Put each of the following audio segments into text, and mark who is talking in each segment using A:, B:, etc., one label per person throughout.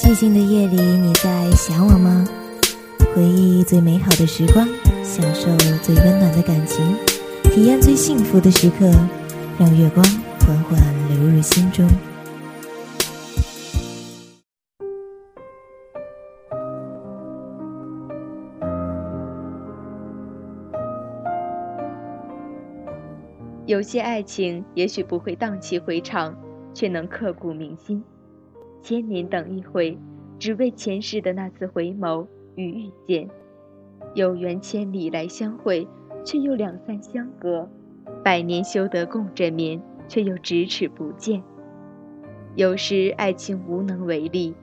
A: 寂静的夜里，你在想我吗？回忆最美好的时光，享受最温暖的感情，体验最幸福的时刻，让月光缓缓流入心中。
B: 有些爱情也许不会荡气回肠，却能刻骨铭心。千年等一回，只为前世的那次回眸与遇见。有缘千里来相会，却又两散相隔。百年修得共枕眠，却又咫尺不见。有时爱情无能为力，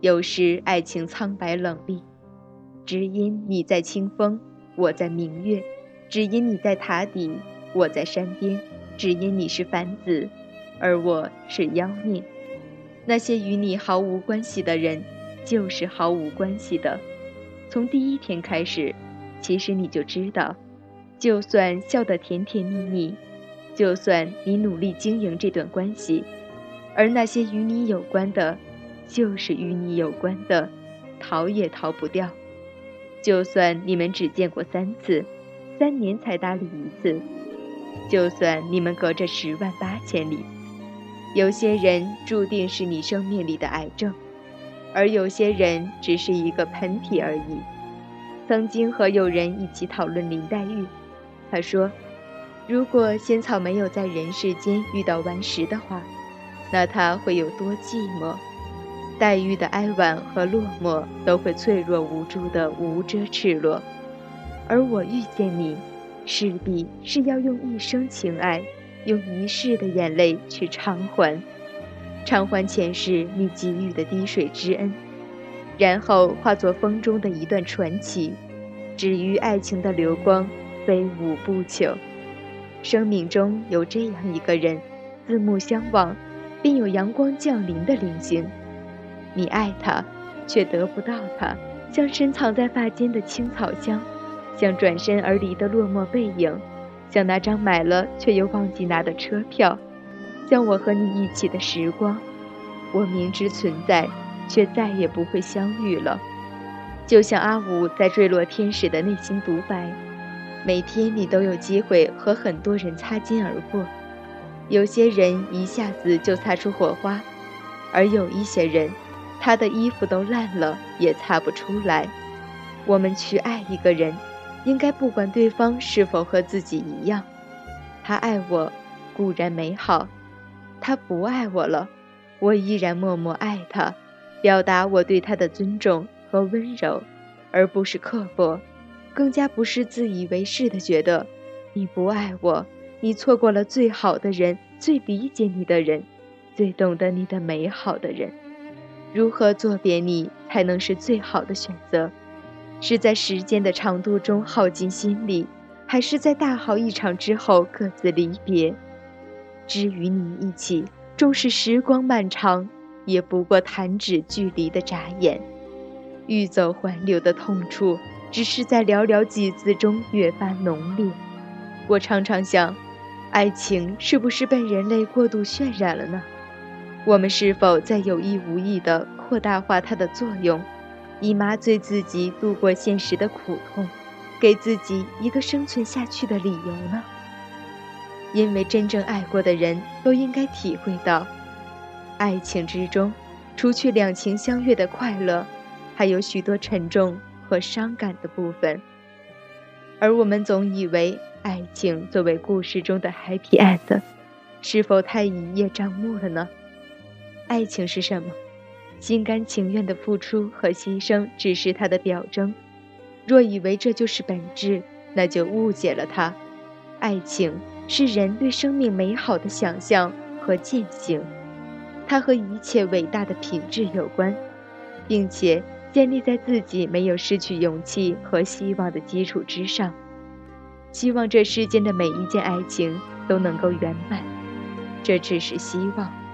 B: 有时爱情苍白冷冽。只因你在清风，我在明月；只因你在塔底。我在山边，只因你是凡子，而我是妖孽。那些与你毫无关系的人，就是毫无关系的。从第一天开始，其实你就知道，就算笑得甜甜蜜蜜，就算你努力经营这段关系，而那些与你有关的，就是与你有关的，逃也逃不掉。就算你们只见过三次，三年才搭理一次。就算你们隔着十万八千里，有些人注定是你生命里的癌症，而有些人只是一个喷嚏而已。曾经和友人一起讨论林黛玉，他说：“如果仙草没有在人世间遇到顽石的话，那她会有多寂寞？黛玉的哀婉和落寞都会脆弱无助的无遮赤裸，而我遇见你。”势必是要用一生情爱，用一世的眼泪去偿还，偿还前世你给予的滴水之恩，然后化作风中的一段传奇，止于爱情的流光，飞舞不朽。生命中有这样一个人，四目相望，便有阳光降临的灵性。你爱他，却得不到他，像深藏在发间的青草香。像转身而离的落寞背影，像那张买了却又忘记拿的车票，像我和你一起的时光。我明知存在，却再也不会相遇了。就像阿武在坠落天使的内心独白：每天你都有机会和很多人擦肩而过，有些人一下子就擦出火花，而有一些人，他的衣服都烂了也擦不出来。我们去爱一个人。应该不管对方是否和自己一样，他爱我固然美好，他不爱我了，我依然默默爱他，表达我对他的尊重和温柔，而不是刻薄，更加不是自以为是的觉得你不爱我，你错过了最好的人，最理解你的人，最懂得你的美好的人，如何作别你才能是最好的选择？是在时间的长度中耗尽心力，还是在大好一场之后各自离别？只与你一起，纵使时光漫长，也不过弹指距离的眨眼。欲走还留的痛处，只是在寥寥几字中越发浓烈。我常常想，爱情是不是被人类过度渲染了呢？我们是否在有意无意地扩大化它的作用？以麻醉自己度过现实的苦痛，给自己一个生存下去的理由呢？因为真正爱过的人都应该体会到，爱情之中，除去两情相悦的快乐，还有许多沉重和伤感的部分。而我们总以为爱情作为故事中的 happy end，是否太一叶障目了呢？爱情是什么？心甘情愿的付出和牺牲只是他的表征，若以为这就是本质，那就误解了他。爱情是人对生命美好的想象和践行，它和一切伟大的品质有关，并且建立在自己没有失去勇气和希望的基础之上。希望这世间的每一件爱情都能够圆满，这只是希望。